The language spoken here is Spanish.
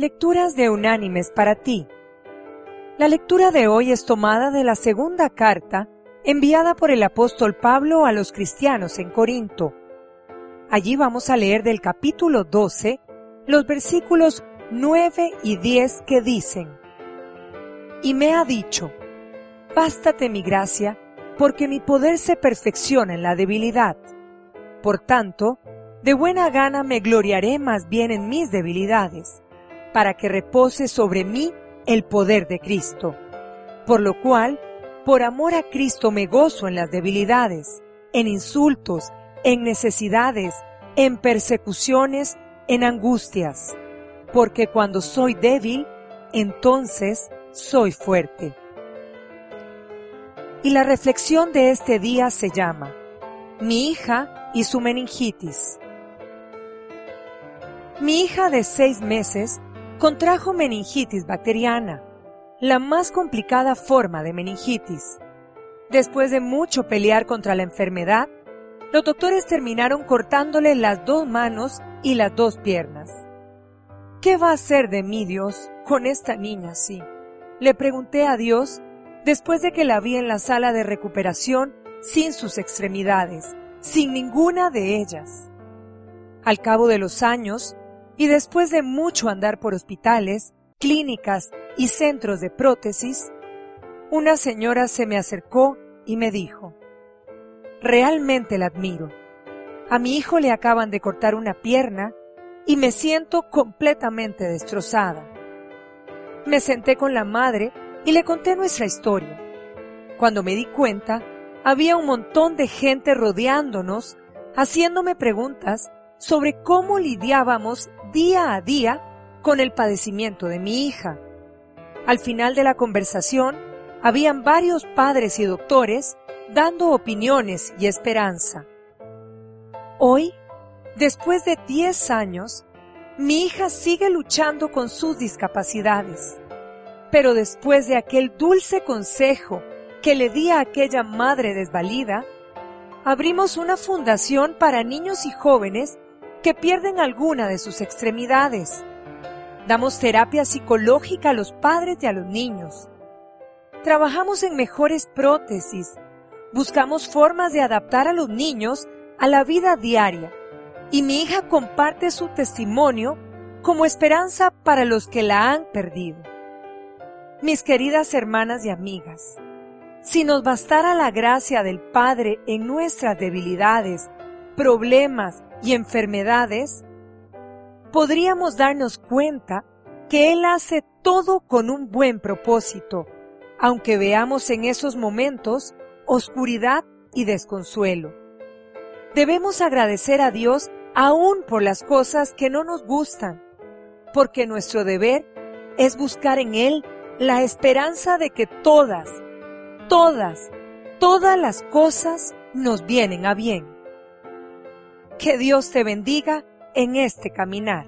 Lecturas de Unánimes para ti. La lectura de hoy es tomada de la segunda carta enviada por el apóstol Pablo a los cristianos en Corinto. Allí vamos a leer del capítulo 12 los versículos 9 y 10 que dicen, Y me ha dicho, Bástate mi gracia, porque mi poder se perfecciona en la debilidad. Por tanto, de buena gana me gloriaré más bien en mis debilidades para que repose sobre mí el poder de Cristo. Por lo cual, por amor a Cristo me gozo en las debilidades, en insultos, en necesidades, en persecuciones, en angustias, porque cuando soy débil, entonces soy fuerte. Y la reflexión de este día se llama Mi hija y su meningitis. Mi hija de seis meses contrajo meningitis bacteriana, la más complicada forma de meningitis. Después de mucho pelear contra la enfermedad, los doctores terminaron cortándole las dos manos y las dos piernas. ¿Qué va a hacer de mí Dios con esta niña así? Le pregunté a Dios después de que la vi en la sala de recuperación sin sus extremidades, sin ninguna de ellas. Al cabo de los años, y después de mucho andar por hospitales, clínicas y centros de prótesis, una señora se me acercó y me dijo, realmente la admiro. A mi hijo le acaban de cortar una pierna y me siento completamente destrozada. Me senté con la madre y le conté nuestra historia. Cuando me di cuenta, había un montón de gente rodeándonos, haciéndome preguntas sobre cómo lidiábamos día a día con el padecimiento de mi hija. Al final de la conversación, habían varios padres y doctores dando opiniones y esperanza. Hoy, después de 10 años, mi hija sigue luchando con sus discapacidades. Pero después de aquel dulce consejo que le di a aquella madre desvalida, abrimos una fundación para niños y jóvenes que pierden alguna de sus extremidades. Damos terapia psicológica a los padres y a los niños. Trabajamos en mejores prótesis. Buscamos formas de adaptar a los niños a la vida diaria. Y mi hija comparte su testimonio como esperanza para los que la han perdido. Mis queridas hermanas y amigas, si nos bastara la gracia del Padre en nuestras debilidades, problemas y enfermedades, podríamos darnos cuenta que Él hace todo con un buen propósito, aunque veamos en esos momentos oscuridad y desconsuelo. Debemos agradecer a Dios aún por las cosas que no nos gustan, porque nuestro deber es buscar en Él la esperanza de que todas, todas, todas las cosas nos vienen a bien. Que Dios te bendiga en este caminar.